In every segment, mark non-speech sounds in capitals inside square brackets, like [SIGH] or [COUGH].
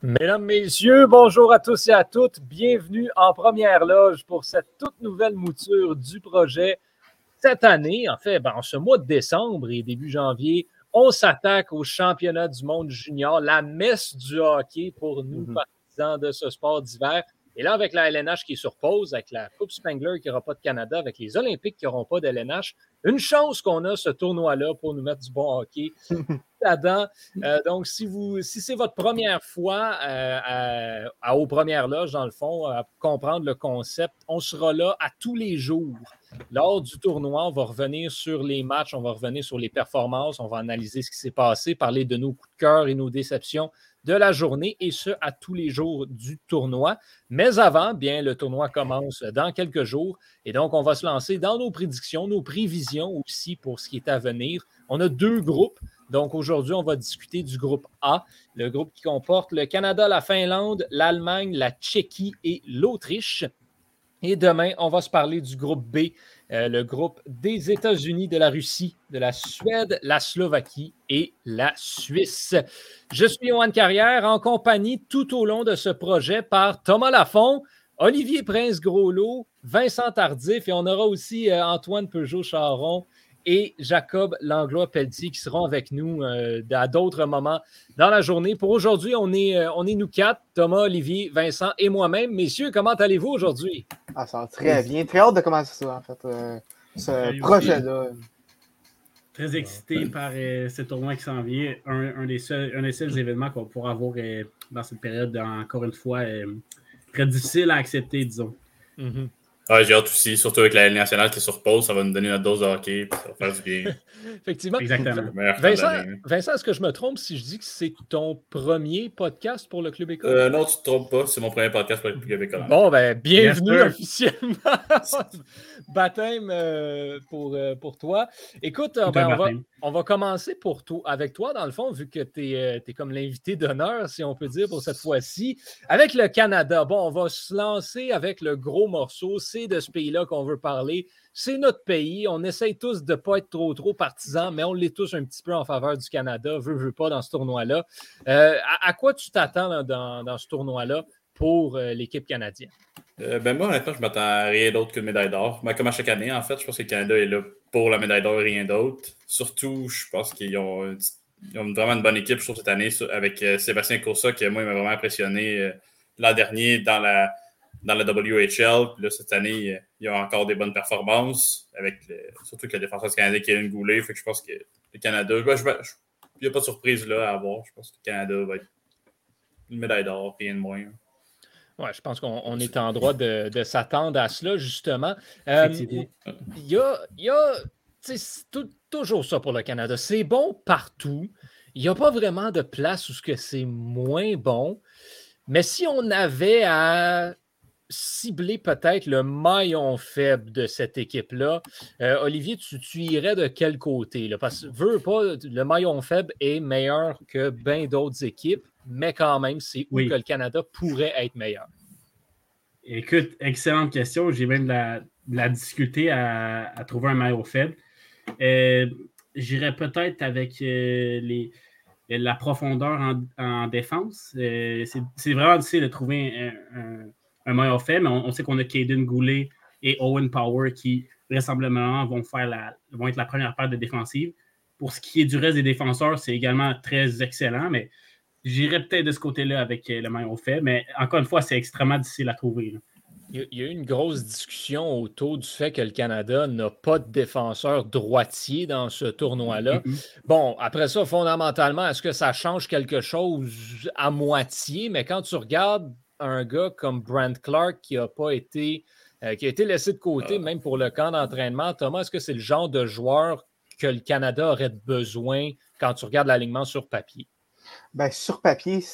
Mesdames, Messieurs, bonjour à tous et à toutes. Bienvenue en première loge pour cette toute nouvelle mouture du projet. Cette année, en fait, ben, en ce mois de décembre et début janvier, on s'attaque au championnat du monde junior, la messe du hockey pour nous, mhm. partisans de ce sport d'hiver. Et là, avec la LNH qui est sur pause, avec la Coupe Spangler qui n'aura pas de Canada, avec les Olympiques qui n'auront pas de LNH, une chance qu'on a ce tournoi-là pour nous mettre du bon hockey [LAUGHS] là-dedans. Euh, donc, si, vous, si c'est votre première fois euh, à, aux premières loges, dans le fond, à comprendre le concept, on sera là à tous les jours. Lors du tournoi, on va revenir sur les matchs, on va revenir sur les performances, on va analyser ce qui s'est passé, parler de nos coups de cœur et nos déceptions de la journée et ce, à tous les jours du tournoi. Mais avant, bien, le tournoi commence dans quelques jours et donc on va se lancer dans nos prédictions, nos prévisions aussi pour ce qui est à venir. On a deux groupes. Donc aujourd'hui, on va discuter du groupe A, le groupe qui comporte le Canada, la Finlande, l'Allemagne, la Tchéquie et l'Autriche. Et demain, on va se parler du groupe B, euh, le groupe des États-Unis, de la Russie, de la Suède, la Slovaquie et la Suisse. Je suis Johan Carrière en compagnie tout au long de ce projet par Thomas Lafont, Olivier Prince-Groslo, Vincent Tardif et on aura aussi euh, Antoine Peugeot-Charon et Jacob Langlois-Pelletier qui seront avec nous euh, à d'autres moments dans la journée. Pour aujourd'hui, on est, euh, on est nous quatre, Thomas, Olivier, Vincent et moi-même. Messieurs, comment allez-vous aujourd'hui? Ah, ça va très bien. Très hâte de commencer ça, en fait, euh, ce projet-là. Très excité par ce tournoi qui s'en vient. Un, des seuls, un des seuls événements qu'on pourra avoir dans cette période, encore une fois, très difficile à accepter, disons. Mm-hmm. Ouais, j'ai hâte aussi, surtout avec la nationale qui est sur pause, ça va nous donner notre dose de hockey, ça va faire du bien. [LAUGHS] Effectivement. Exactement. Vincent, Vincent est-ce que je me trompe si je dis que c'est ton premier podcast pour le Club École? Euh, non, tu ne te trompes pas, c'est mon premier podcast pour le Club École. Bon, ben, bienvenue officiellement. [LAUGHS] Baptême euh, pour, euh, pour toi. Écoute, ben, on, va, on, va, commencer pour toi, avec toi, dans le fond, vu que tu es, es, comme l'invité d'honneur, si on peut dire, pour cette fois-ci. Avec le Canada, bon, on va se lancer avec le gros morceau. C'est de ce pays-là qu'on veut parler. C'est notre pays. On essaye tous de ne pas être trop, trop partisans, mais on l'est tous un petit peu en faveur du Canada, veut, veut pas, dans ce tournoi-là. Euh, à, quoi tu t'attends dans, ce tournoi-là pour euh, l'équipe canadienne? Euh, ben moi, honnêtement, je m'attends à rien d'autre que une médaille d'or. Ben, comme à chaque année, en fait, je pense que le Canada est là pour la médaille d'or et rien d'autre. Surtout, je pense qu'ils ont, vraiment une bonne équipe, cette année, avec Sébastien Coursa, qui, moi, m'a vraiment impressionné l'an dernier dans la dans la WHL. Là, cette année, il y a encore des bonnes performances, avec surtout que le défenseur canadien qui a une goulée. Fait que je pense que le Canada, il n'y a pas de surprise là à avoir. Je pense que le Canada va être une médaille d'or, rien de moins. Oui, je pense qu'on est en droit de, s'attendre à cela, justement. Euh, il y a, y a toujours ça pour le Canada. C'est bon partout. Il n'y a pas vraiment de place où c'est moins bon. Mais si on avait à cibler peut-être le maillon faible de cette équipe-là. Euh, Olivier, tu, irais de quel côté? Là? Parce que veux pas, le maillon faible est meilleur que bien d'autres équipes, mais quand même, c'est où que le Canada pourrait être meilleur. Écoute, excellente question. J'ai même de la, difficulté à, trouver un maillon faible. Euh, j'irais peut-être avec euh, les, la profondeur en, défense. c'est vraiment difficile de trouver un un maillot fait, mais on, sait qu'on a Caden Goulet et Owen Power qui, vraisemblablement, vont, faire la, vont être la première paire de défensive. Pour ce qui est du reste des défenseurs, c'est également très excellent, mais j'irais peut-être de ce côté-là avec euh, le maillot fait, mais encore une fois, c'est extrêmement difficile à trouver. Il y a eu une grosse discussion autour du fait que le Canada n'a pas de défenseur droitier dans ce tournoi-là. Bon, après ça, fondamentalement, est-ce que ça change quelque chose à moitié? Mais quand tu regardes un gars comme Brent Clark qui a pas été, euh, qui a été laissé de côté, ah. même pour le camp d'entraînement. Thomas, est-ce que c'est le genre de joueur que le Canada aurait besoin quand tu regardes l'alignement sur papier? Ben, sur papier,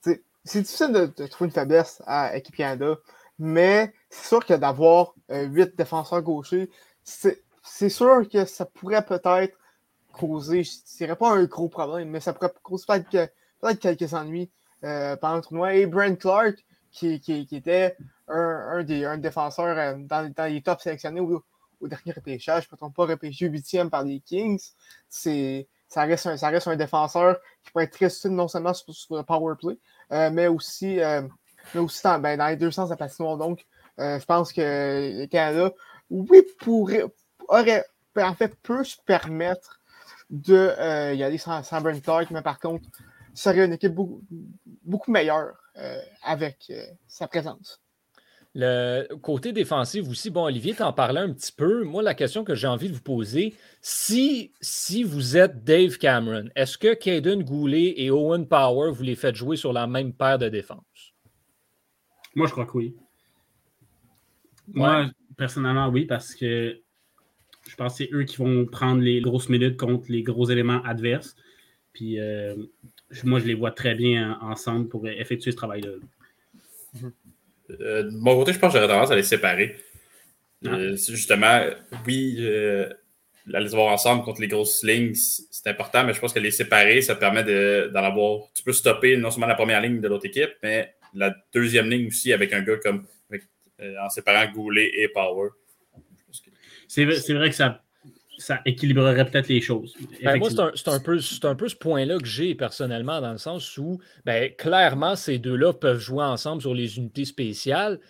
c'est difficile de, trouver une faiblesse à Équipe Canada, mais c'est sûr que d'avoir euh, huit défenseurs gauchers, c'est sûr que ça pourrait peut-être causer, je dirais pas un gros problème, mais ça pourrait causer peut-être quelques ennuis euh, pendant le tournoi. Et Brent Clark, qui, qui, était un, un, des un défenseur euh, dans, dans, les tops sélectionnés au, dernier repêchage, trompe pas, repêché huitième par les Kings. C'est, ça, reste un, ça reste un défenseur qui pourrait être très utile non seulement sur, le power play, euh, mais aussi, euh, mais aussi dans, ben, dans, les deux sens de la patinoire. Donc, je pense que le Canada, oui, pourrait, aurait, en fait, peut se permettre de y aller sans Brent Clark, mais par contre, serait une équipe beaucoup, beaucoup meilleure euh, avec euh, sa présence. Le côté défensif aussi, bon, Olivier t'en parlait un petit peu. Moi, la question que j'ai envie de vous poser, si, si vous êtes Dave Cameron, est-ce que Caden Goulet et Owen Power, vous les faites jouer sur la même paire de défense? Moi, je crois que oui. Moi, personnellement, oui, parce que je pense que c'est eux qui vont prendre les grosses minutes contre les gros éléments adverses. Puis euh, moi, je les vois très bien ensemble pour effectuer ce travail-là. Euh, de mon côté, je pense que j'aurais tendance à les séparer. Ah. Euh, justement, oui, euh, les voir ensemble contre les grosses lignes, c'est important, mais je pense que les séparer, ça permet d'en de, avoir. Tu peux stopper non seulement la première ligne de l'autre équipe, mais la deuxième ligne aussi avec un gars comme avec, en séparant Goulet et Power. C'est vrai que ça ça équilibrerait peut-être les choses. Ben moi, c'est un, un, peu, un peu ce point-là que j'ai personnellement, dans le sens où, ben, clairement, ces deux-là peuvent jouer ensemble sur les unités spéciales,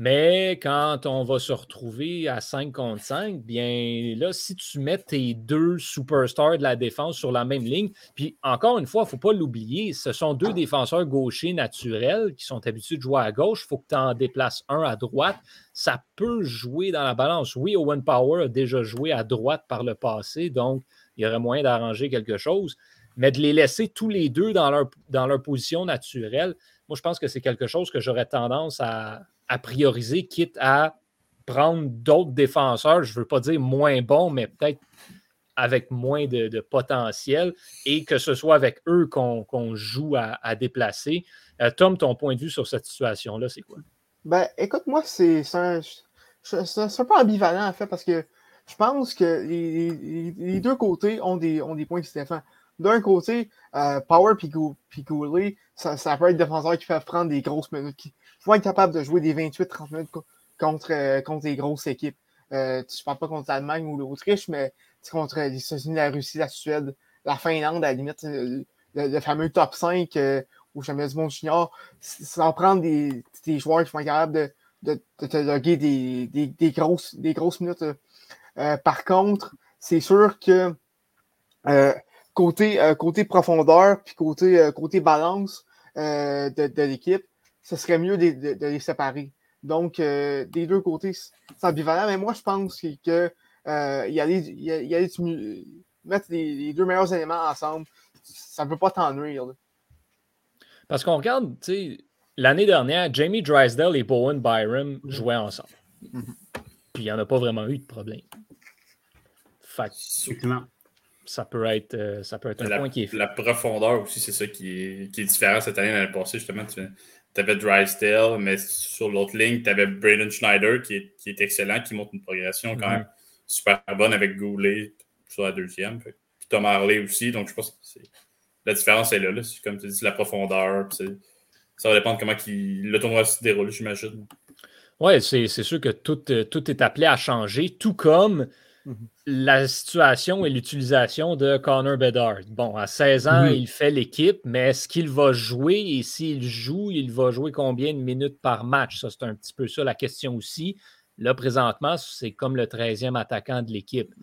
mais quand on va se retrouver à 5 contre 5, bien là, si tu mets tes deux superstars de la défense sur la même ligne, puis encore une fois, il ne faut pas l'oublier, ce sont deux défenseurs gauchers naturels qui sont habitués de jouer à gauche. Il faut que tu en déplaces un à droite. Ça peut jouer dans la balance. Oui, Owen Power a déjà joué à droite par le passé, donc il y aurait moyen d'arranger quelque chose. Mais de les laisser tous les deux dans leur, dans leur position naturelle, moi, je pense que c'est quelque chose que j'aurais tendance à, à prioriser, quitte à prendre d'autres défenseurs, je ne veux pas dire moins bons, mais peut-être avec moins de, potentiel et que ce soit avec eux qu'on qu joue à, déplacer. Euh, Tom, ton point de vue sur cette situation-là, c'est quoi? Ben, écoute, moi, c'est un, peu ambivalent, en fait, parce que je pense que les deux côtés ont des, ont des points qui se défendent. D'un côté, euh, Power et Goulet, ça, ça, peut être défenseurs qui peuvent prendre des grosses minutes, qui vont être capables de jouer des 28-30 minutes contre, euh, contre des grosses équipes. Euh, je ne parle pas contre l'Allemagne ou l'Autriche, mais contre les États-Unis, la Russie, la Suède, la Finlande, à la limite, le, le fameux top 5 euh, au championnat du monde junior, sans prendre des, des, joueurs qui vont être capables de, de, de te loguer des, des, des, grosses, des grosses minutes. Euh, par contre, c'est sûr que euh, côté, euh, côté profondeur puis côté, euh, côté balance euh, de, de l'équipe, ce serait mieux de, de, de, les séparer. Donc, des deux côtés, c'est ambivalent, mais moi, je pense que euh, y aller, y aller, y aller mettre les, les, deux meilleurs éléments ensemble, ça ne peut pas t'en nuire. Parce qu'on regarde, tu sais, l'année dernière, Jamie Drysdale et Bowen Byram mm -hmm. jouaient ensemble. Mm -hmm. Puis il n'y en a pas vraiment eu de problème. Fait ça peut être, euh, ça peut être un la, point qui est La profondeur aussi, c'est ça qui est, qui est, différent cette année l'année passée. Justement, tu avais Drysdale, mais sur l'autre ligne, tu avais Braden Schneider qui est, qui est, excellent, qui montre une progression quand mm -hmm. même super bonne avec Goulet sur la deuxième. Puis Tom Harley aussi. Donc, je pense que la différence est là. là. Comme tu dis, c'est la profondeur. Ça va dépendre comment qui, le tournoi se déroule, j'imagine. Oui, c'est sûr que tout, tout est appelé à changer, tout comme Mm -hmm. la situation et l'utilisation de Connor Bedard. Bon, à 16 ans, il fait l'équipe, mais est-ce qu'il va jouer? Et s'il joue, il va jouer combien de minutes par match? Ça, c'est un petit peu ça la question aussi. Là, présentement, c'est comme le 13e attaquant de l'équipe.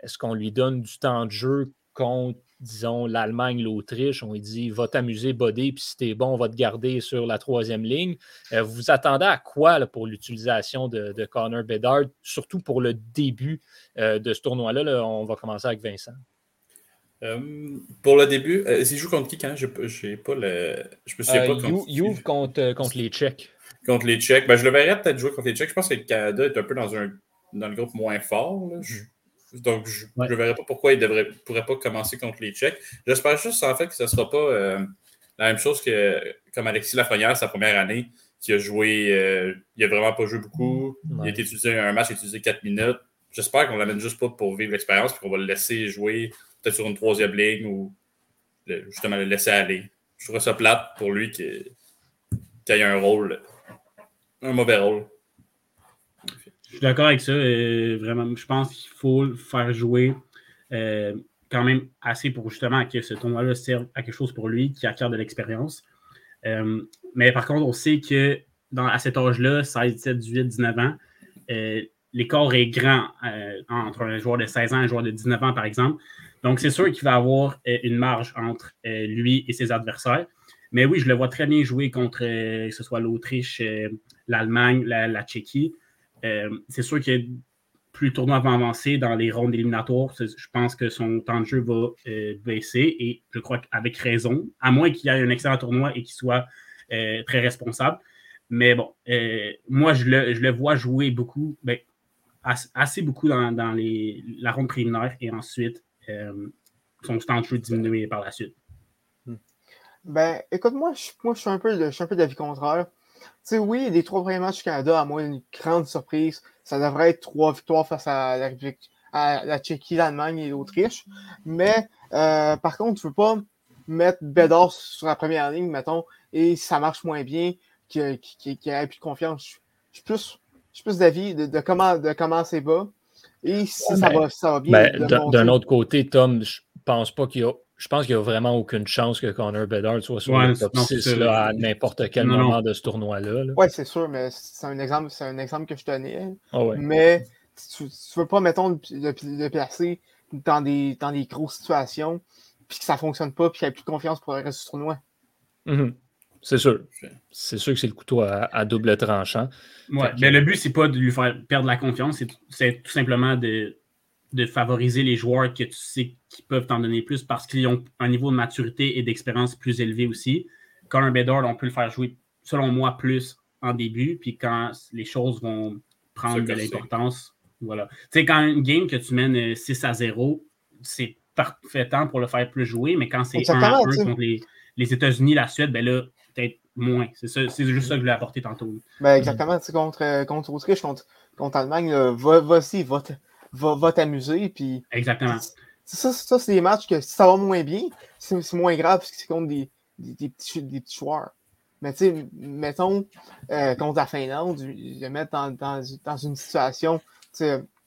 Est-ce qu'on lui donne du temps de jeu contre, disons, l'Allemagne, l'Autriche? On lui dit, va t'amuser, Bodé, puis si t'es bon, on va te garder sur la troisième ligne. Euh, vous vous attendez à quoi là, pour l'utilisation de, de, Connor Bedard, surtout pour le début euh, de ce tournoi-là? Là, on va commencer avec Vincent. Euh, pour le début, euh, il joue contre qui quand? Je n'ai pas le. Je me souviens pas contre. Juve contre, contre les Tchèques. Contre les Tchèques. Ben, je le verrais peut-être jouer contre les Tchèques. Je pense que le Canada est un peu dans, un, dans le groupe moins fort. Là. Je, donc, je ne ouais. verrais pas pourquoi il ne pourrait pas commencer contre les Tchèques. J'espère juste en fait que ce ne sera pas euh, la même chose que comme Alexis Lafrenière, sa première année, qui a joué. Euh, il n'a vraiment pas joué beaucoup. Ouais. Il a été utilisé un match, il a utilisé 4 minutes. j'espère qu'on l'amène juste pas pour vivre l'expérience, puis qu'on va le laisser jouer peut-être sur une troisième ligne ou justement le laisser aller. Je trouve ça plate pour lui qu'il ait un rôle, un mauvais rôle. Je suis d'accord avec ça. Euh, vraiment, je pense qu'il faut le faire jouer euh, quand même assez pour justement que ce tournoi-là serve à quelque chose pour lui, qui acquiert de l'expérience. Euh, mais par contre, on sait que à cet âge-là, 16, 17, 18, 19 ans, l'écart est grand entre un joueur de 16 ans et un joueur de 19 ans, par exemple. Donc, c'est sûr qu'il va avoir une marge entre lui et ses adversaires. Mais oui, je le vois très bien jouer contre, que ce soit l'Autriche, l'Allemagne, la, Tchéquie. Euh, c'est sûr que plus le tournoi va avancer dans les rondes éliminatoires, je pense que son temps de jeu va euh, baisser et je crois qu'avec raison, à moins qu'il ait un excellent tournoi et qu'il soit euh, très responsable. Mais bon, moi, je le, vois jouer beaucoup, ben, assez beaucoup dans, la ronde préliminaire et ensuite son temps de jeu diminuer par la suite. Ben, écoute, moi, je, moi, je suis un peu, je suis un peu d'avis contraire sais, oui, les trois premiers matchs du Canada, à moins d'une grande surprise, ça devrait être trois victoires face à la à la Tchéquie, l'Allemagne et l'Autriche. Mais euh, par contre, tu ne veux pas mettre Bédard sur la première ligne, mettons, et ça marche moins bien, qu'il qu ait plus de confiance. Je suis plus, plus d'avis de, comment, de comment c'est bas. Et si ça, va, ça va bien. Ben, d'un autre côté, Tom, je pense pas qu'il y a je pense qu'il n'y a vraiment aucune chance que Connor Bedard soit sur le top 6 à n'importe quel moment de ce tournoi-là. Oui, c'est sûr, mais c'est un, exemple, un exemple que je donnais. Ah mais tu ne veux pas, mettons, le, placer dans des, dans des grosses situations, puis que ça ne fonctionne pas, puis qu'il n'y a plus de confiance pour le reste du tournoi. Mm-hmm. C'est sûr. C'est sûr que c'est le couteau à, double tranchant. Ouais, mais le but, c'est pas de lui faire perdre la confiance, c'est tout simplement de de favoriser les joueurs que tu sais qui peuvent t'en donner plus parce qu'ils ont un niveau de maturité et d'expérience plus élevé aussi. Quand un Bedard, on peut le faire jouer, selon moi, plus en début, puis quand les choses vont prendre de l'importance. Voilà. Tu sais, quand une game que tu mènes 6 euh, à 0, c'est parfait temps pour le faire plus jouer, mais quand c'est 1 à 1 contre les, États-Unis, la Suède, ben là, peut-être moins. C'est juste ça que je voulais apporter tantôt. Ben exactement. Contre, euh, contre Autriche, contre, contre Allemagne, va, va-y, va, va, t'amuser. Puis, Exactement. Ça, ça c'est des matchs que si ça va moins bien, c'est moins grave parce que c'est contre des, des, petits, des petits joueurs. Mais tu sais, mettons, euh, contre la Finlande, je mettre dans, dans, dans une situation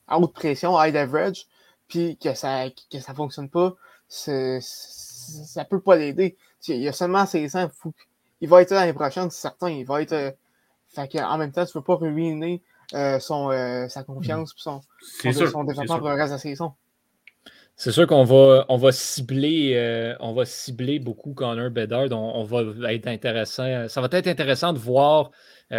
à haute pression, high average, puis que ça que ça fonctionne pas, ça peut pas l'aider. Il y a seulement 16 ans, il va être là l'année prochaine, c'est certain. Il va être. Euh, fait en même temps, tu ne peux pas ruiner euh, son, euh, sa confiance et son, son, développement pour le reste de la saison. C'est sûr qu'on va, on va cibler, euh, on va cibler beaucoup Connor Bedard. On, va être intéressant. Ça va être intéressant de voir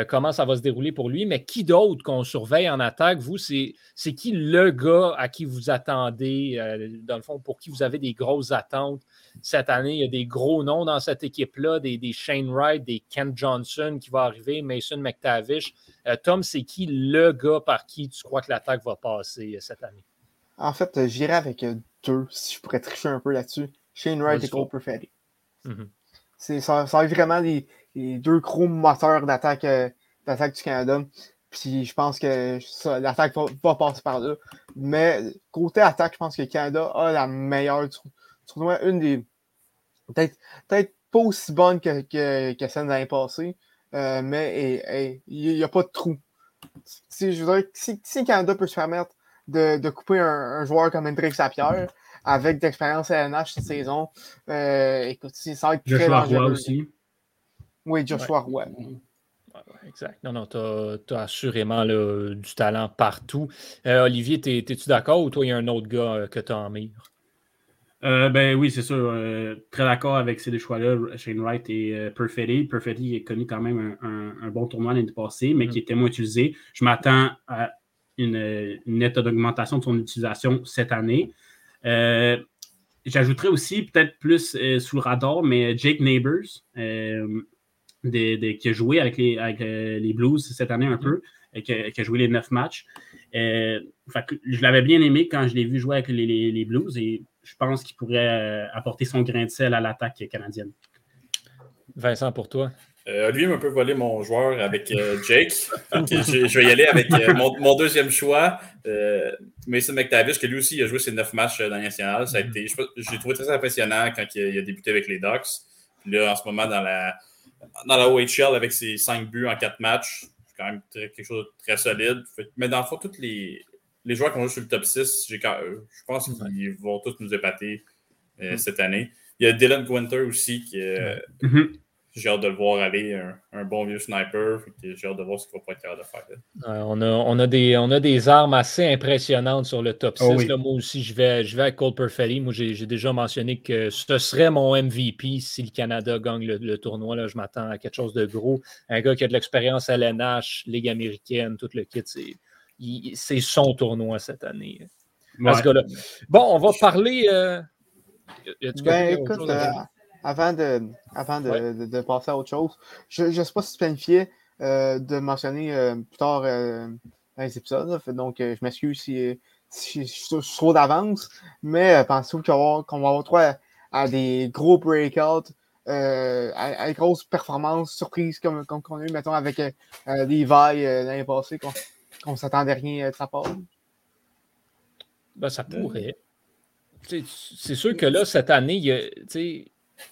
comment ça va se dérouler pour lui. Mais qui d'autre qu'on surveille en attaque, vous, c'est, c'est qui le gars à qui vous attendez, dans le fond, pour qui vous avez des grosses attentes cette année? Il y a des gros noms dans cette équipe-là, des, des Shane Wright, des Kent Johnson qui va arriver, Mason McTavish. Euh, Tom, c'est qui le gars par qui tu crois que l'attaque va passer euh, cette année? En fait, euh, j'irai avec deux, si je pourrais tricher un peu là-dessus. Shane Wright et Cole Perfetti. Ça, ça va être vraiment les, deux gros moteurs d'attaque du Canada. Puis je pense que l'attaque va, passer par là. Mais côté attaque, je pense que le Canada a la meilleure tournoi. Une des. Peut-être pas aussi bonne que, que, que celle de l'année passée. Euh, mais il n'y a pas de trou. Si, je voudrais, si, si Canada peut se permettre de, de couper un, joueur comme Hendrix Sapierre avec d'expérience à NH cette saison, euh, écoute, ça va être très Joshua Roy aussi. Oui, Joshua Roy. exact. Non, non, tu as, assurément du talent partout. Euh, Olivier, es-tu d'accord ou toi, il y a un autre gars que tu as en mire? Euh, ben oui, c'est sûr. Euh, très d'accord avec ces deux choix-là, Shane Wright et euh, Perfetti. Perfetti est connu quand même un, bon tournoi l'année passée, mais mm. qui était moins utilisé. Je m'attends à une, nette augmentation de son utilisation cette année. J'ajouterais aussi, peut-être plus sous le radar, mais Jake Neighbors, qui a joué avec les, avec, les Blues cette année un mm. peu, et qui a, joué les neuf matchs. je l'avais bien aimé quand je l'ai vu jouer avec les, les Blues et je pense qu'il pourrait euh, apporter son grain de sel à l'attaque canadienne. Vincent, pour toi? Euh, Olivier m'a un peu volé mon joueur avec euh, Jake. je, je, vais y aller avec euh, mon, mon, deuxième choix, euh, Mason McTavish, que lui aussi a joué ses neuf matchs dans la nationale. Ça a été, j'ai trouvé très impressionnant quand il a, il a, débuté avec les Ducks. Puis là, en ce moment, dans la, dans la OHL, avec ses cinq buts en quatre matchs, c'est quand même très, quelque chose de très solide. Mais dans le fond, tous les, les joueurs qui ont joué sur le top 6, je pense qu'ils vont tous nous épater mm. cette année. Il y a Dylan Gwinter aussi qui est. Mm -hmm j'ai hâte de le voir aller, un, un bon vieux sniper. J'ai hâte de voir ce qu'il va pas être capable de faire. Ouais, on, a, on, a des, on a des armes assez impressionnantes sur le top 6. Oh oui. là, moi aussi, je vais, je vais avec Cole Perfetti. Moi, j'ai déjà mentionné que ce serait mon MVP si le Canada gagne le, le tournoi. Là, je m'attends à quelque chose de gros. Un gars qui a de l'expérience à l'NH, Ligue américaine, tout le kit. C'est son tournoi cette année. Ouais. Bon, on va parler. Euh... Ben, écoute, euh, avant de, avant de, ouais. de, de, passer à autre chose, je ne sais pas si tu planifiais euh, de mentionner euh, plus tard euh, dans les épisodes. Là, donc, je m'excuse si, si, je suis trop d'avance, mais pensez-vous qu'on qu va avoir droit à, à, des gros breakouts, à, à, des grosses performances, surprises comme, comme on a eu, mettons, avec des vailles l'année passée, ne s'attendait rien de sa part? Ben, ça pourrait. C'est sûr que là, cette année, il y a,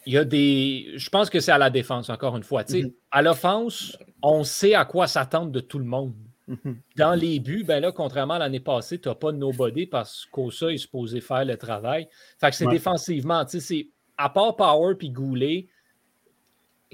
il y a des. Je pense que c'est à la défense, encore une fois. Mm -hmm. À l'offense, on sait à quoi s'attendre de tout le monde. Mm -hmm. Dans les buts, ben là, contrairement à l'année passée, tu n'as pas de nobody parce qu'Osa est supposé faire le travail. Fait que c'est ouais. défensivement, sais, à part Power puis Goulet,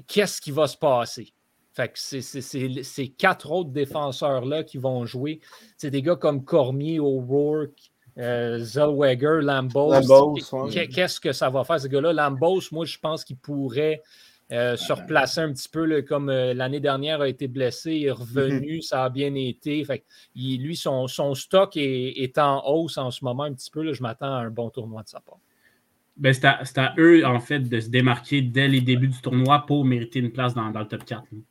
qu'est-ce qui va se passer? Fait que c'est ces quatre autres défenseurs-là qui vont jouer. C'est des gars comme Cormier, O'Rourke, euh, Zellweger, Lambos. Lambos Qu'est-ce que ça va faire, ce gars-là? Lambos, moi, je pense qu'il pourrait euh, se replacer un petit peu, là, comme euh, l'année dernière a été blessé, il est revenu, mm -hmm. ça a bien été. Fait il, lui, son, son stock est, est, en hausse en ce moment un petit peu. Là, je m'attends à un bon tournoi de sa part. Ben, c'est à, à, eux, en fait, de se démarquer dès les débuts du tournoi pour mériter une place dans, dans le top 4. Mm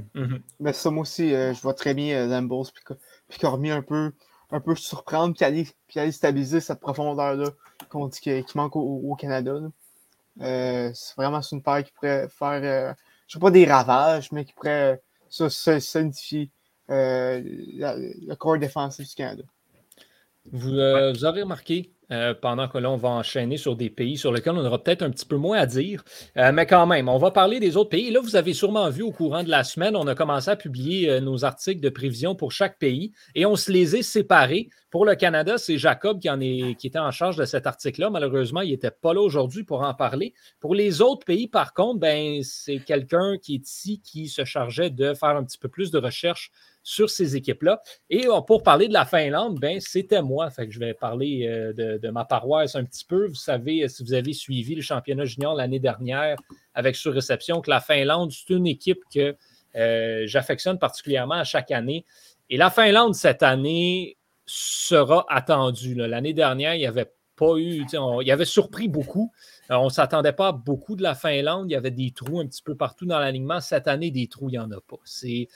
-hmm. Mais ça, moi aussi, euh, je vois très bien Lambos puis Cormier un peu un peu surprendre puis aller, puis aller stabiliser cette profondeur-là qu'on dit qui, qui manque au, au Canada. Euh, c'est vraiment une paire qui pourrait faire, euh, je ne sais pas des ravages, mais qui pourrait euh, solidifier euh, le corps défensif du Canada. Vous, euh, vous aurez remarqué euh, pendant que là, on va enchaîner sur des pays sur lesquels on aura peut-être un petit peu moins à dire. Euh, mais quand même, on va parler des autres pays. Là, vous avez sûrement vu au courant de la semaine, on a commencé à publier euh, nos articles de prévision pour chaque pays et on se les est séparés. Pour le Canada, c'est Jacob qui, en est, qui était en charge de cet article-là. Malheureusement, il n'était pas là aujourd'hui pour en parler. Pour les autres pays, par contre, ben, c'est quelqu'un qui est ici qui se chargeait de faire un petit peu plus de recherche sur ces équipes-là. Et pour parler de la Finlande, ben, c'était moi. Fait que je vais parler euh, de, de, ma paroisse un petit peu. Vous savez, si vous avez suivi le championnat junior l'année dernière avec sur-réception, que la Finlande, c'est une équipe que euh, j'affectionne particulièrement à chaque année. Et la Finlande, cette année, sera attendue. L'année dernière, il n'y avait pas eu, il avait surpris beaucoup. Euh, on ne s'attendait pas à beaucoup de la Finlande. Il y avait des trous un petit peu partout dans l'alignement. Cette année, des trous, il n'y en a pas. C'est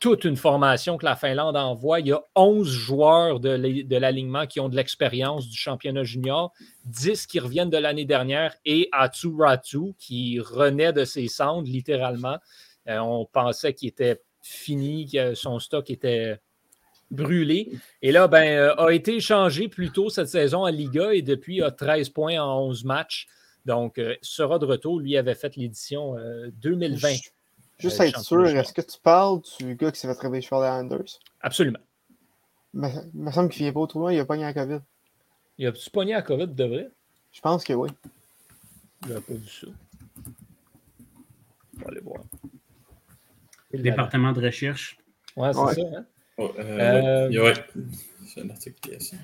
toute une formation que la Finlande envoie. Il y a 11 joueurs de l'alignement qui ont de l'expérience du championnat junior, 10 qui reviennent de l'année dernière et Atu qui renaît de ses cendres littéralement. Euh, on pensait qu'il était fini, que son stock était brûlé. Et là, ben, euh, a été échangé plus tôt cette saison à Liga et depuis a 13 points en 11 matchs. Donc, euh, sera de retour. Lui avait fait l'édition 2020. Juste euh, être sûr, est-ce que tu parles du gars qui s'est fait réveiller sur les Anders? Absolument. Mais, il me semble qu'il ne vient pas au tournoi, il a pogné la COVID. Il a-tu pogné la COVID de vrai? Je pense que oui. Il n'a pas vu ça. On va aller voir. Le département de recherche. Ouais, c'est ouais. ça. Hein? Oh, euh, euh... Ouais. C'est un article qui est ici.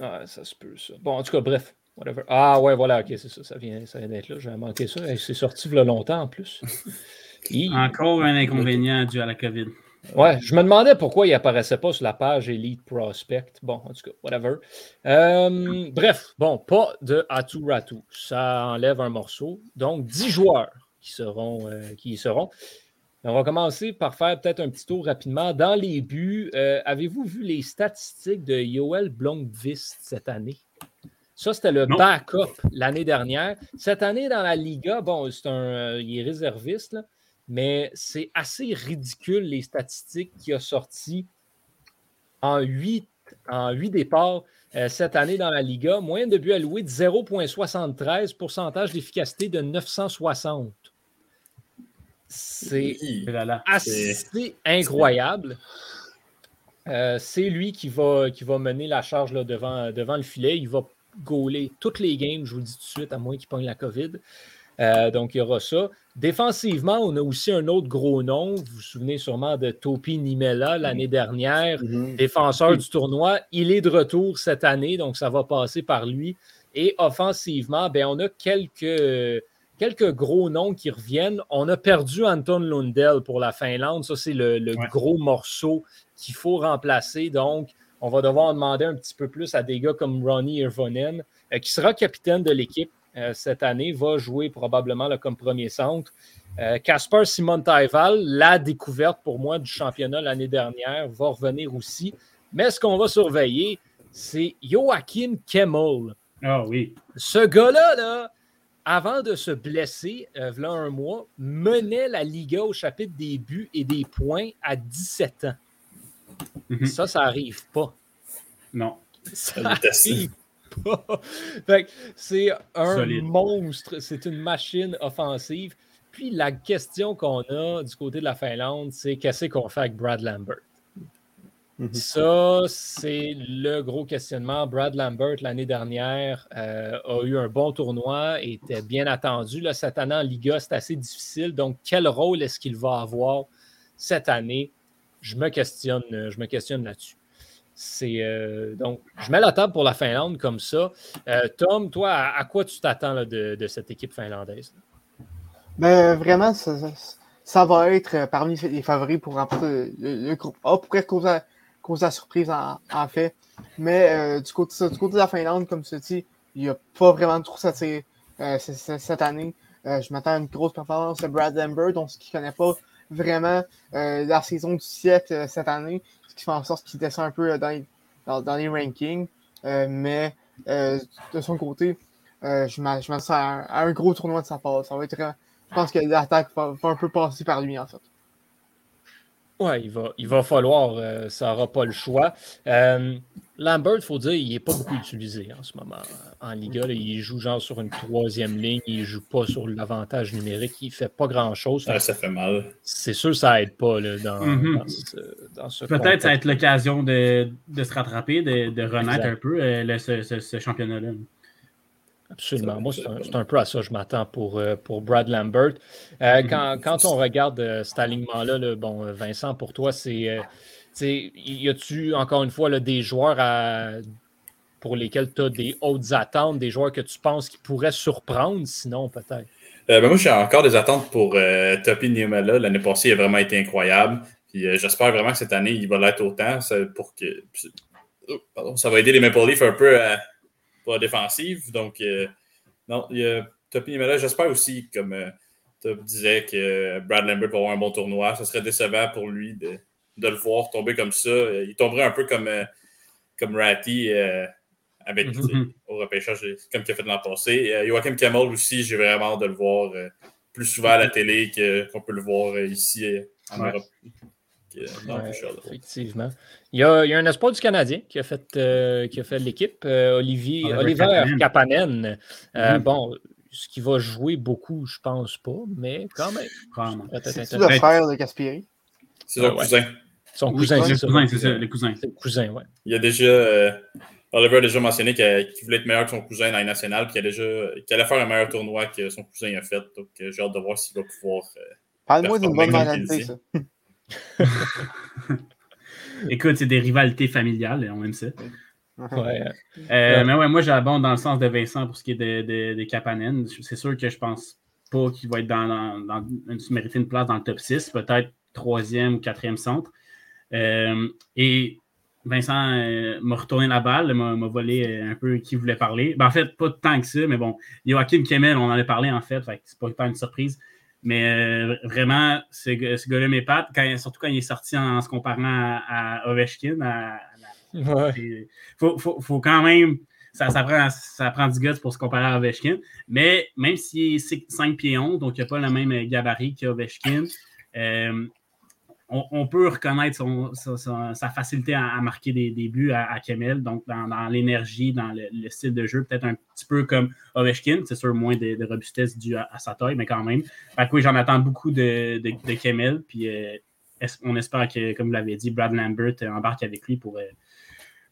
Ouais, ça se peut, ça. Bon, en tout cas, bref. Whatever. Ah, ouais, voilà, ok, c'est ça. Ça vient, ça vient d'être là. J'avais manqué ça. C'est sorti il y a longtemps en plus. [LAUGHS] Encore un inconvénient dû à la COVID. Ouais, je me demandais pourquoi il apparaissait pas sur la page Elite Prospect. Bon, en tout cas, whatever. Euh, bref, bon, pas de Atu Ratu. Ça enlève un morceau. Donc, 10 joueurs qui seront, euh, qui y seront. On va commencer par faire peut-être un petit tour rapidement. Dans les buts, euh, avez-vous vu les statistiques de Joel Blomqvist cette année? Ça, c'était le backup l'année dernière. Cette année, dans la Liga, bon, c'est un, il est réserviste, là. Mais c'est assez ridicule les statistiques qu'il a sorties en huit, en huit départs euh, cette année dans la Liga. Moyenne de buts alloués de 0,73, pourcentage d'efficacité de 960. C'est assez incroyable. Euh, c'est lui qui va, qui va mener la charge là, devant, devant le filet. Il va gauler toutes les games, je vous le dis tout de suite, à moins qu'il pogne la COVID. Euh, donc, il y aura ça. Défensivement, on a aussi un autre gros nom. Vous vous souvenez sûrement de Topi Nimela l'année dernière, mm-hmm. défenseur du tournoi. Il est de retour cette année, donc ça va passer par lui. Et offensivement, ben, on a quelques, quelques gros noms qui reviennent. On a perdu Anton Lundell pour la Finlande. Ça, c'est le, gros morceau qu'il faut remplacer. Donc, on va devoir demander un petit peu plus à des gars comme Ronnie Irvonen, euh, qui sera capitaine de l'équipe cette année, va jouer probablement comme premier centre. Casper euh, Simon Taival, la découverte pour moi du championnat l'année dernière, va revenir aussi. Mais ce qu'on va surveiller, c'est Joachim Kemmel. Ah oui. Ce gars-là, là, avant de se blesser, euh, un mois, menait la Liga au chapitre des buts et des points à 17 ans. Mhm. Ça, ça n'arrive pas. Non. Ça n'arrive [LAUGHS] pas. c'est un monstre, c'est une machine offensive. Puis la question qu'on a du côté de la Finlande, c'est qu'est-ce qu'on fait avec Brad Lambert? Mhm. Ça, c'est le gros questionnement. Brad Lambert, l'année dernière, euh, a eu un bon tournoi, était bien attendu. Là, cette année en Liga, c'est assez difficile. Donc, quel rôle est-ce qu'il va avoir cette année? Je me questionne, je me questionne là-dessus. C'est euh, donc, je mets la table pour la Finlande comme ça. Euh, Tom, toi, à, quoi tu t'attends de, cette équipe finlandaise? Ben, vraiment, ça, va être parmi les favoris pour remporter le, groupe A. pour causer cause la surprise en, fait. Mais euh, du, côté, de la Finlande, comme tu dis, il n'y a pas vraiment de trou euh, cette année. Euh, je m'attends à une grosse performance de Brad Lambert, donc ce qui ne connaît pas vraiment la saison du siècle cette année, ce qui fait en sorte qu'il descend un peu dans les, dans, les rankings. mais de son côté, je m'attends à, un gros tournoi de sa part. Ça va être, je pense que l'attaque va, va, un peu passer par lui, en fait. Oui, il va, il va falloir, euh, ça n'aura pas le choix. Euh, Lambert, il faut dire, il n'est pas beaucoup utilisé en ce moment en Liga. il joue genre sur une troisième ligne, il ne joue pas sur l'avantage numérique, il ne fait pas grand-chose. ça fait mal. C'est sûr que ça n'aide pas dans, mhm. ce, Peut-être ça va être l'occasion de, se rattraper, de, renaître un peu euh, ce championnat-là. Absolument. Moi, c'est un, peu à ça que je m'attends pour, euh, pour Brad Lambert. Euh, mm-hmm. quand, on regarde euh, cet alignement-là, bon, Vincent, pour toi, c'est. y a-tu, encore une fois, des joueurs pour lesquels tu as des hautes attentes, des joueurs que tu penses qui pourraient surprendre, sinon, peut-être? Ben, moi, j'ai encore des attentes pour Topi Niemela. L'année passée, il a vraiment été incroyable. j'espère vraiment que cette année, il va l'être autant. pour que, ça va aider les Maple Leafs un peu à défensive. Donc, euh, non, il y a Topi J'espère aussi, comme euh, Top disait, que Brad Lambert va avoir un bon tournoi. Ce serait décevant pour lui de, le voir tomber comme ça. Il tomberait un peu comme, euh, comme Ratty avec, mm-hmm. au repêchage, comme il a fait l'an passé. Joachim Kamel aussi, j'ai vraiment hâte de le voir plus souvent à la télé qu'on peut le voir ici en Europe effectivement. Il y, a, il y, a, un espoir du Canadien qui a fait, euh, qui a fait l'équipe, euh, Olivier, Oliver Kapanen. Euh, mhm. Bon, ce qui va jouer beaucoup, je pense pas, mais quand même. C'est le frère de Caspieri. C'est son cousin. Son cousin, c'est ça. C'est ça, le cousin. C'est le cousin, ouais. Il y a déjà. Oliver a déjà mentionné qu'il voulait être meilleur que son cousin dans les nationales, puis qu'il allait faire un meilleur tournoi que son cousin a fait. Donc, j'ai hâte de voir s'il va pouvoir. Parle-moi d'une bonne maladie, ça. [LAUGHS] Écoute, c'est des rivalités familiales, on aime ça. Ouais. Euh, mais ouais, moi j'abonde dans le sens de Vincent pour ce qui est de, de, de Kapanen. C'est sûr que je pense pas qu'il va être dans, dans, mériter une place dans le top 6, peut-être troisième ou quatrième centre. Euh, et Vincent euh, m'a retourné la balle, m'a volé un peu qui voulait parler. Ben, en fait, pas tant que ça, mais bon, Joachim Kemel, on en a parlé en fait, fait c'est pas tant une surprise. Mais euh, vraiment, ce, ce gars-là m'épate, surtout quand il est sorti en, se comparant à, Ovechkin. il faut, quand même. ça, ça, prend, ça prend du guts pour se comparer à Ovechkin. Mais même s'il est 5 pieds 11, donc il n'a pas le même gabarit qu'Ovechkin, euh, on, peut reconnaître sa, facilité à, marquer des, buts à, Kemel, donc dans, l'énergie, dans le, style de jeu, peut-être un petit peu comme Ovechkin, c'est sûr moins de, robustesse due à, sa taille, mais quand même. Oui, j'en attends beaucoup de, Kemel, puis euh, on espère que, comme vous l'avez dit, Brad Lambert embarque avec lui pour, euh,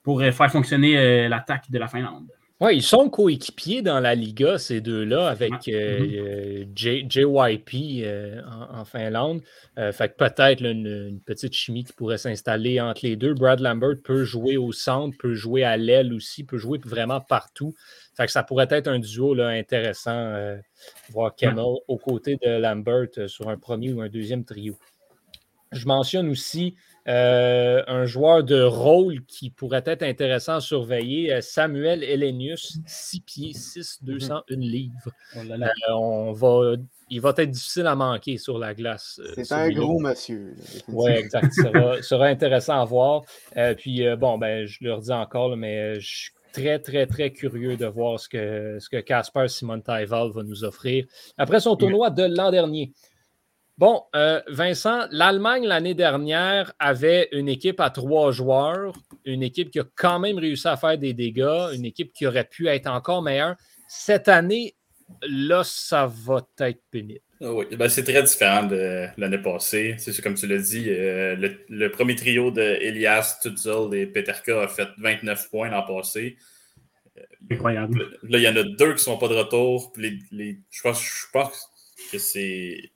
pour euh, faire fonctionner l'attaque de la Finlande. Oui, ils sont coéquipiers dans la Liga, ces deux-là, avec euh, mm-hmm. JYP euh, en, Finlande. Euh, fait que peut-être une, petite chimie qui pourrait s'installer entre les deux. Brad Lambert peut jouer au centre, peut jouer à l'aile aussi, peut jouer vraiment partout. Fait que ça pourrait être un duo là, intéressant, voir Kemmel aux côtés de Lambert sur un premier ou un deuxième trio. Je mentionne aussi euh, un joueur de rôle qui pourrait être intéressant à surveiller, euh, Samuel Elenius, 6 pieds 6, 201 livres. Oh euh, on va, il va être difficile à manquer sur la glace. C'est un gros monsieur. Oui, exact. [LAUGHS] Ça sera, intéressant à voir. puis, bon, ben, je le redis encore, mais je suis très, très, très curieux de voir ce que, ce que Casper Simon Taival va nous offrir. Après son tournoi de l'an dernier, Bon, euh, Vincent, l'Allemagne l'année dernière avait une équipe à trois joueurs, une équipe qui a quand même réussi à faire des dégâts, une équipe qui aurait pu être encore meilleure. Cette année, là, ça va être pénible. Ah oui, ben, c'est très différent de l'année passée. C'est comme tu l'as dit, euh, le, premier trio de Elias, Tutzel et Peterka a fait 29 points l'an passé. Incroyable. Là, il y en a deux qui ne sont pas de retour. je, pense, je pense que c'est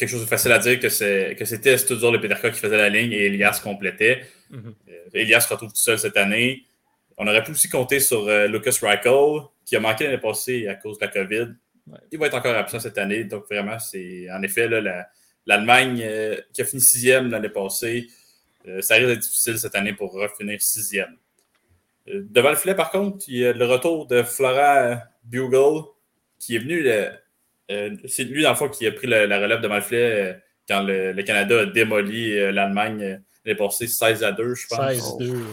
quelque chose de facile à dire que, c'était toujours le Peterka qui faisait la ligne et Elias complétait. Mhm. Euh, Elias se retrouve tout seul cette année. On aurait pu aussi compter sur euh, Lucas Reichel, qui a manqué l'année passée à cause de la COVID. Il va être encore absent cette année. Donc, vraiment, c'est en effet l'Allemagne euh, qui a fini sixième l'année passée. ça risque d'être difficile cette année pour refinir sixième. devant le filet, par contre, il y a le retour de Flora Bugle, qui est venu euh, c'est lui, dans le fond, qui a pris la relève de Malflet euh, quand le, Canada a démoli euh, l'Allemagne. Il est passé 16 à 2, je pense. 16 2.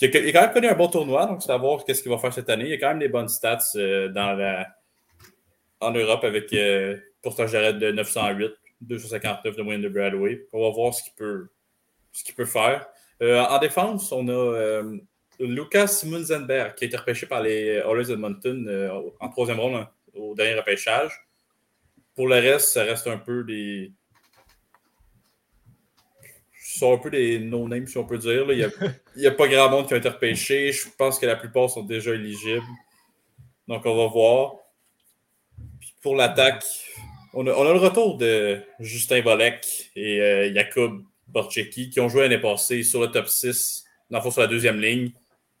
il, a, quand même connu un bon tournoi, donc c'est à voir qu'est-ce qu'il va faire cette année. Il a quand même des bonnes stats dans la, en Europe avec pourcentage d'arrêt de 908, 259 de moyenne de Bradway. On va voir ce qu'il peut, ce peut faire. en défense, on a Lucas Munzenberg qui a été repêché par les Oilers Edmonton en troisième ronde au dernier repêchage. Pour le reste, ça reste un peu des. Ce sont un peu des no-names, si on peut dire. Il n'y [LAUGHS] a, pas grand monde qui a été repêché. Je pense que la plupart sont déjà éligibles. Donc, on va voir. pour l'attaque, on a, le retour de Justin Volek et euh, Jakub Borcheki qui ont joué l'année passée sur le top 6, dans le fond, sur la deuxième ligne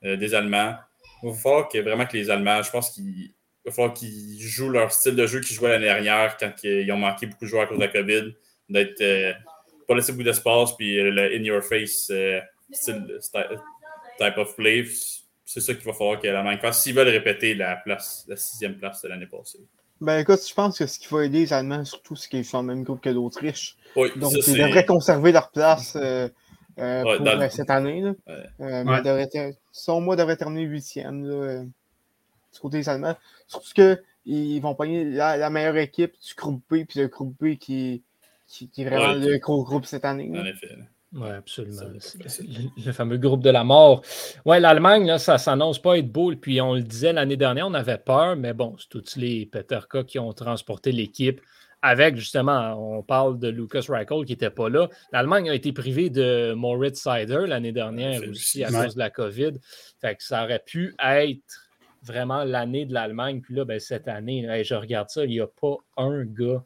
euh, des Allemands. Il va falloir que vraiment que les Allemands, je pense qu'ils il va falloir qu'ils jouent leur style de jeu qu'ils jouaient l'année dernière quand ils ont manqué beaucoup de joueurs à cause de la COVID. D'être euh, pas laisser beaucoup d'espace, puis le in your face euh, style, type of play. C'est ça qu'il va falloir que l'Allemagne fasse s'ils veulent répéter la place, la sixième place de l'année passée. Ben écoute, je pense que ce qui va aider les Allemands, surtout, c'est qu'ils sont le même groupe que l'Autriche. Donc, ils devraient conserver leur place euh, pour cette année. Là. mais devrait, son mois devrait terminer huitième du côté des Allemands. Surtout qu'ils vont pogner la, meilleure équipe du groupe B, puis le groupe B qui, qui, est vraiment le gros groupe cette année. En effet. Oui, absolument. Le, fameux groupe de la mort. Oui, l'Allemagne, là, ça s'annonce pas être beau. Puis on le disait l'année dernière, on avait peur, mais bon, c'est tous les Peterka qui ont transporté l'équipe. Avec justement, on parle de Lucas Reichel qui n'était pas là. L'Allemagne a été privée de Moritz Sider l'année dernière aussi à cause de la COVID. Fait que ça aurait pu être vraiment l'année de l'Allemagne. Puis là, ben, cette année, je regarde ça, il n'y a pas un gars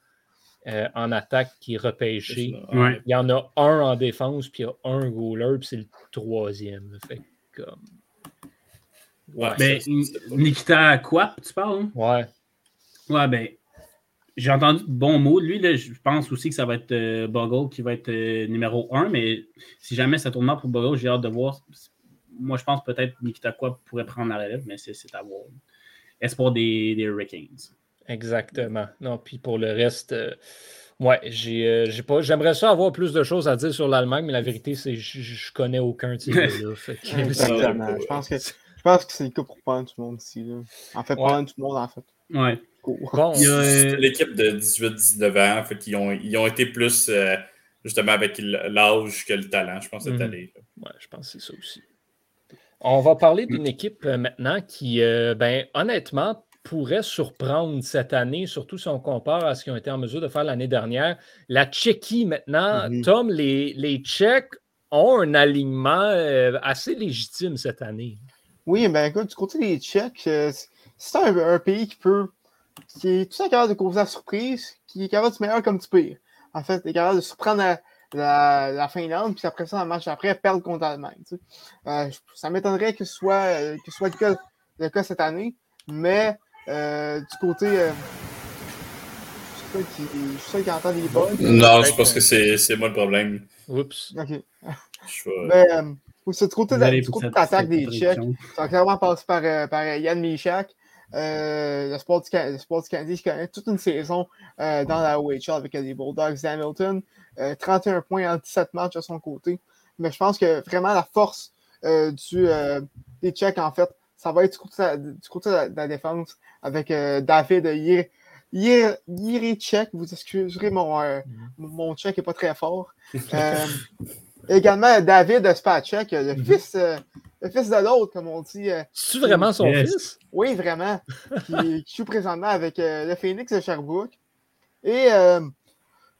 euh, en attaque qui est repêché. Il y en a un en défense, puis il y a un goaler, puis c'est le troisième. Fait comme. Ouais, ben, Nikita quoi, tu parles? Hein? Ouais. Ouais, ben, j'ai entendu de bons mots de lui. Là, je pense aussi que ça va être euh, Bogle qui va être euh, numéro un, mais si jamais ça tourne mal pour Bogle, j'ai hâte de voir moi, je pense peut-être Nikita Quoi pourrait prendre la relève, mais c'est à voir. Espoir des, des Hurricanes. Exactement. Non, puis pour le reste, euh, ouais, j'ai euh, pas. J'aimerais ça avoir plus de choses à dire sur l'Allemagne, mais la vérité, c'est que je, connais aucun de ces [LAUGHS] là je pense que. pense que c'est le cas pour pas tout le monde ici. Là. En fait, pas tout le monde, en fait. Ouais. Bon, a l'équipe de 18-19 ans, en fait, ils ont, ils ont été plus euh, justement avec l'âge que le talent, je pense, cette mhm. année. Ouais, je pense que c'est ça aussi. On va parler d'une équipe euh, maintenant qui, euh, ben, honnêtement, pourrait surprendre cette année, surtout si on compare à ce qu'ils ont été en mesure de faire l'année dernière. La Tchéquie, maintenant. Tom, les, les Tchèques ont un alignement assez légitime cette année. Oui, ben écoute, du côté des Tchèques, c'est un, pays qui peut qui est tout ça capable de causer la surprise, qui est capable de se meilleur comme du pire. En fait, il est capable de surprendre la, la, Finlande, puis après ça, en match après, perdre contre l'Allemagne. Euh, ça m'étonnerait que ce soit, euh, que soit le, cas, cette année, mais euh, du côté. je suis sûr qui entend des bugs. Non, je pense que c'est moi le problème. Oups. Ok. [LAUGHS] mais, du côté de, l'attaque des Tchèques, ça va clairement passer par, par Yann Michak. Euh, le, sport du, le sport du Canadien, je connais toute une saison euh, dans la OHL avec les Bulldogs d'Hamilton. 31 euh, points en 17 matchs de son côté. Mais je pense que vraiment la force du, des Tchèques, en fait, ça va être du côté de la, défense avec David Yirichek. Vous excuserez, mon, mm-hmm. mon tchèque n'est pas très fort. [LAUGHS] également David Spacek, le mm-hmm. fils le fils de l'autre, comme on dit. Euh, C'est vraiment son fils? Oui, vraiment. [LAUGHS] qui, joue présentement avec euh, le Phoenix de Sherbrooke. Et, euh,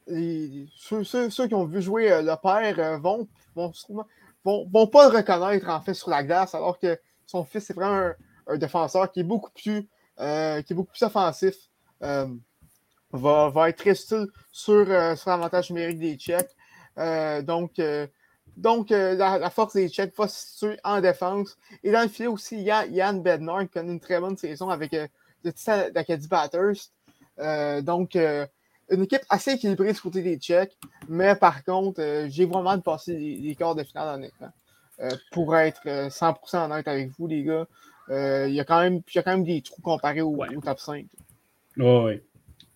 ceux, qui ont vu jouer le père vont, vont, vont, pas le reconnaître en fait sur la glace, alors que son fils est vraiment un, défenseur qui est beaucoup plus, qui est beaucoup plus offensif. Va, va, être très sur, sur l'avantage numérique des Tchèques. Donc, donc, euh, la, force des Tchèques va se situer en défense. Et dans le filet aussi, il y a Yann Bednar qui connaît une très bonne saison avec euh, le titre d'Acadie Batters. Euh, donc, une équipe assez équilibrée du côté des Tchèques. Mais par contre, j'ai vraiment de passer les, quarts de finale honnêtement. pour être 100% honnête avec vous, les gars, il y, a quand même, y a quand même des trous comparés au, top 5. oui.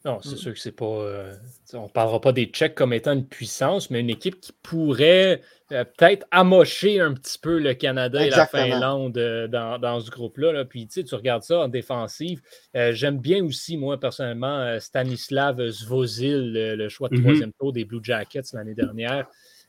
Non, c'est mm. sûr que c'est pas. Euh, on ne parlera pas des Tchèques comme étant une puissance, mais une équipe qui pourrait euh, peut-être amocher un petit peu le Canada et la Finlande euh, dans, ce groupe-là. Puis tu regardes ça en défensive. J'aime bien aussi, moi, personnellement, Stanislav Zvozil, le, choix de mm-hmm. troisième tour des Blue Jackets l'année dernière.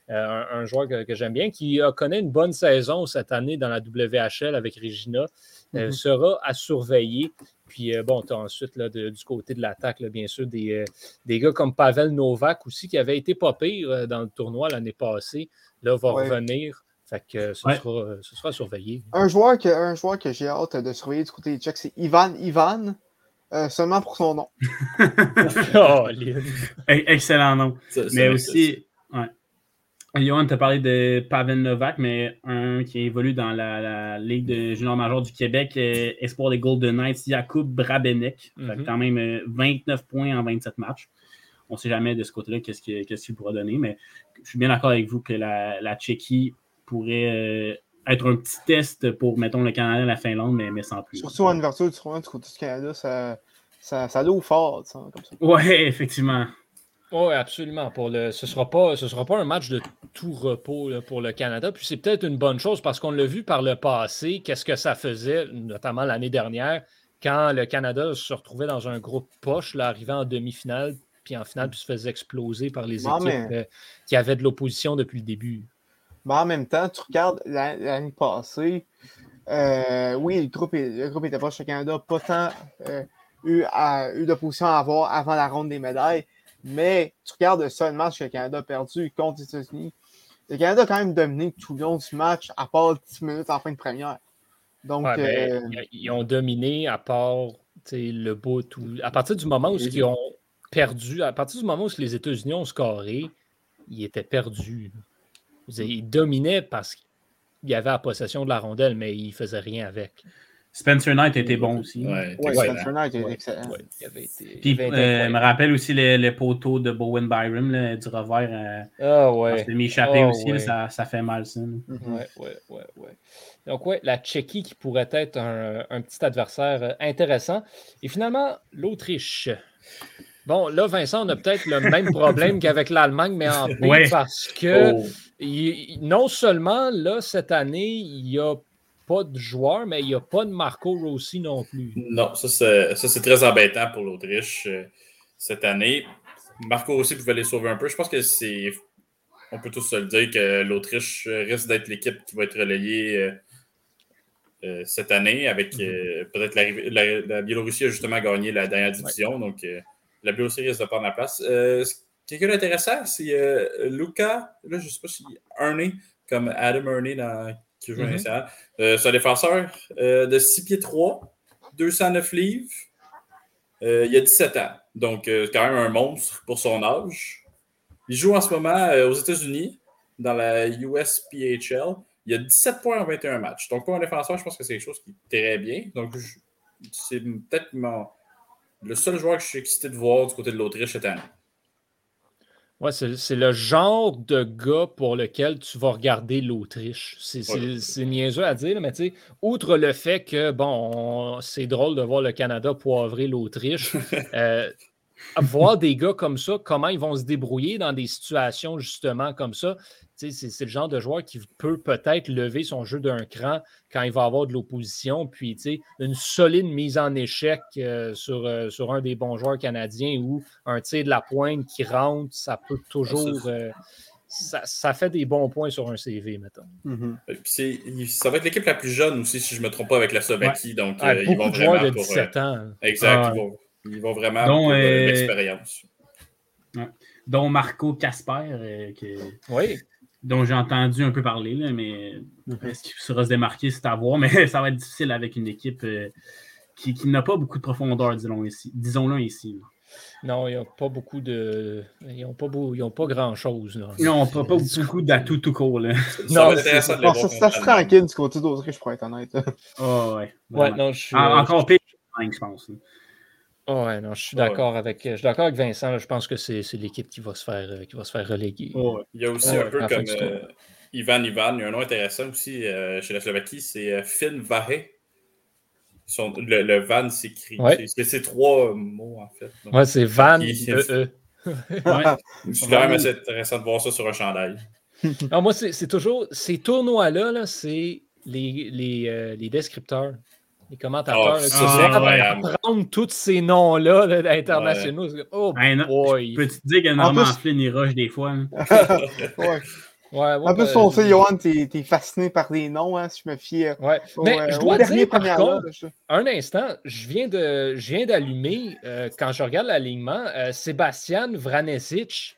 Un, joueur que, j'aime bien, qui a connaît une bonne saison cette année dans la WHL avec Regina, mm-hmm. sera à surveiller. Puis euh, bon, tu as ensuite là, du côté de l'attaque, bien sûr, des, euh, des, gars comme Pavel Novak aussi, qui avait été pas pire euh, dans le tournoi l'année passée. Là, va revenir. Fait que ce, sera, ce, sera, surveillé. Un joueur que, un joueur que j'ai hâte de surveiller du côté des Tchèques, c'est Ivan Ivan. seulement pour son nom. [LAUGHS] oh, Excellent nom. Mais aussi, ouais. Johan t'a parlé de Pavel Novak, mais un qui évolue dans la, Ligue de junior major du Québec, euh, espoir des Golden Knights, Jakub Brabenek. Mhm. Quand même 29 euh, points en 27 matchs. On ne sait jamais de ce côté-là qu'est-ce qu'il pourra donner, mais je suis bien d'accord avec vous que la, la Tchéquie pourrait euh, être un petit test pour, mettons, le Canada et la Finlande, mais, mais sans plus. Surtout en ouverture du tournoi du côté du Canada, ça, ça, ça l'eau fort, comme ça. Oui, effectivement. Oui, absolument. Pour le, ce ne sera, pas, ce sera pas un match de tout repos pour le Canada. Puis c'est peut-être une bonne chose parce qu'on l'a vu par le passé, qu'est-ce que ça faisait, notamment l'année dernière, quand le Canada se retrouvait dans un groupe poche, là, arrivant en demi-finale, puis en finale, puis se faisait exploser par les équipes euh, qui avaient de l'opposition depuis le début. Mais en même temps, tu regardes l'année passée, euh, oui, le groupe, le groupe était proche. Le Canada pas tant euh, eu, eu d'opposition à avoir avant la ronde des médailles. Mais tu regardes le seul match que le Canada a perdu contre les États-Unis. Le Canada a quand même dominé tout le long du match, à part 10 minutes en fin de première. Donc, euh, ils ont dominé à part le beau tout. À partir du moment où ils ont perdu, à partir du moment où les États-Unis ont scoré, ils étaient perdus. Ils dominaient parce qu'il y avait la possession de la rondelle, mais ils ne faisaient rien avec. Spencer Knight était bon aussi. Oui, Spencer Knight était excellent. Puis, euh, me rappelle aussi les, poteaux de Bowen Byron du revers. Euh, ah ouais. C'était m'échapper ah, aussi, ça, ça, fait mal ça. Oui, oui, oui. Donc, ouais, la Tchéquie qui pourrait être un, un petit adversaire euh, intéressant. Et finalement, l'Autriche. Bon, là, Vincent, on a peut-être le même [LAUGHS] problème qu'avec l'Allemagne, mais en pire parce que oh. non seulement, là, cette année, il y a pas de joueur, mais il n'y a pas de Marco Rossi non plus. Non, ça c'est très embêtant pour l'Autriche euh, cette année. Marco Rossi pouvait les sauver un peu. Je pense que c'est. On peut tous se le dire que l'Autriche risque d'être l'équipe qui va être relayée euh, euh, cette année avec mm-hmm. peut-être la, la, Biélorussie a justement gagné la dernière division. Donc la Biélorussie risque de prendre la place. Quelqu'un d'intéressant, c'est Luca, là je ne sais pas si Ernie, comme Adam Ernie dans qui joue mm C'est un défenseur euh, de 6 pieds 3, 209 livres. Euh, il a 17 ans. Donc, quand même un monstre pour son âge. Il joue en ce moment aux États-Unis, dans la USPHL. Il a 17 points en 21 matchs. Donc, pour un défenseur, je pense que c'est quelque chose qui est très bien. Donc, c'est peut-être le seul joueur que je suis excité de voir du côté de l'Autriche cette année. Ouais, c'est le genre de gars pour lequel tu vas regarder l'Autriche. C'est niaiseux à dire, mais tu sais, outre le fait que, bon, c'est drôle de voir le Canada poivrer l'Autriche, [LAUGHS] euh, voir des gars comme ça, comment ils vont se débrouiller dans des situations justement comme ça, c'est le genre de joueur qui peut peut-être lever son jeu d'un cran quand il va avoir de l'opposition. Puis une solide mise en échec euh, sur, euh, sur un des bons joueurs canadiens ou un tir de la pointe qui rentre, ça peut toujours. Euh, ça, fait des bons points sur un CV, mettons. Mm-hmm. Ça va être l'équipe la plus jeune aussi, si je ne me trompe pas, avec la Slovaquie. Donc, ils vont vraiment de 17 ans. Exact. Ils, vont, vraiment avoir l'expérience. Dont Marco Casper. Qui... Oui dont j'ai entendu un peu parler, là, mais est-ce qu'il sera se démarquer, c'est à voir, [LAUGHS] mais ça va être difficile avec une équipe euh, qui, n'a pas beaucoup de profondeur, disons-le ici. Disons ici Non, ils n'ont pas beaucoup de. Ils n'ont pas, pas grand-chose. Ils n'ont pas, pas beaucoup d'atouts tout court. Là. Non, ça, ça, ça, se tranquille du côté d'Autriche, je pourrais être honnête. Oh, ouais. ouais non, je suis, encore pire, je pense. Oh ouais, non, je suis d'accord avec, je d'accord avec Vincent. je pense que c'est, l'équipe qui va se faire, euh, qui va se faire reléguer. Il y a aussi un peu comme euh, Ivan Ivan. Il y a un nom intéressant aussi euh, chez la Slovaquie, c'est Finn Vahe. Le, le, van s'écrit. C'est, trois mots en fait. ouais, c'est Van. E, e. [LAUGHS] [LAUGHS] c'est quand même assez intéressant de voir ça sur un chandail. Moi, c'est, toujours ces tournois-là, -là, c'est les, les, les descripteurs les commentateurs. Oh, ça, prendre tous ces noms-là internationaux. Oh boy! Peux-tu te dire que Norman plus... Flynn, il rush des fois? Hein? [LAUGHS] ouais. Ouais, en plus, on sait, Johan, t'es es fasciné par les noms, hein, si je me fie. Euh, ouais. Mais euh, je dois dire, par contre, un instant, je viens d'allumer, euh, quand je regarde l'alignement, Sébastien Vranesic,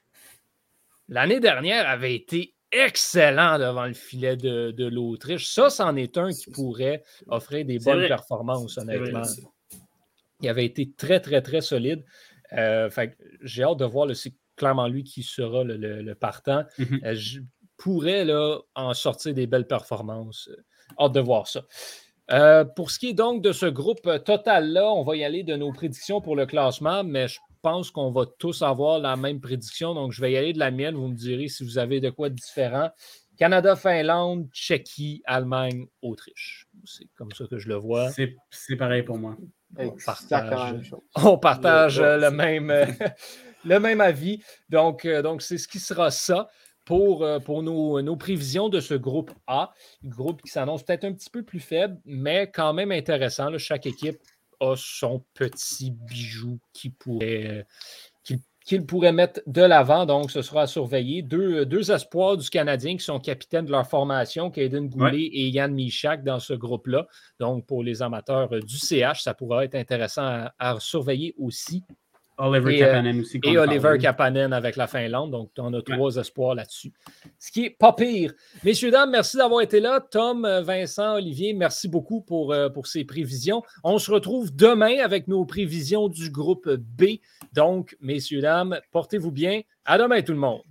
l'année dernière, avait été excellent devant le filet de, l'Autriche. Ça, c'en est un qui pourrait offrir des bonnes performances, honnêtement. il avait été très, très, très solide. Euh, j'ai hâte de voir, c'est clairement lui qui sera le, partant. Mm-hmm. Euh, je pourrais là, en sortir des belles performances. Hâte de voir ça. Euh, pour ce qui est donc de ce groupe total-là, on va y aller de nos prédictions pour le classement, mais je pense qu'on va tous avoir la même prédiction. Donc, je vais y aller de la mienne. Vous me direz si vous avez de quoi de différent. Canada, Finlande, Tchéquie, Allemagne, Autriche. C'est comme ça que je le vois. C'est pareil pour moi. On partage, on partage le, même, [LAUGHS] le même avis. Donc, euh, donc c'est ce qui sera ça pour, euh, pour nos, nos, prévisions de ce groupe A. groupe qui s'annonce peut-être un petit peu plus faible, mais quand même intéressant. Chaque équipe son petit bijou qui pourrait, qu'il pourrait mettre de l'avant. Donc, ce sera à surveiller. Deux, deux, espoirs du Canadien qui sont capitaines de leur formation, Kaden Goulet et Yann Michak dans ce groupe-là. Donc, pour les amateurs du CH, ça pourra être intéressant à surveiller aussi. Oliver et, euh, Kapanen aussi. Et Oliver Kapanen avec la Finlande. Donc, on a trois espoirs là-dessus. Ce qui est pas pire. Messieurs, dames, merci d'avoir été là. Tom, euh, Vincent, Olivier, merci beaucoup pour, euh, pour ces prévisions. On se retrouve demain avec nos prévisions du groupe B. Donc, messieurs, dames, portez-vous bien. À demain, tout le monde.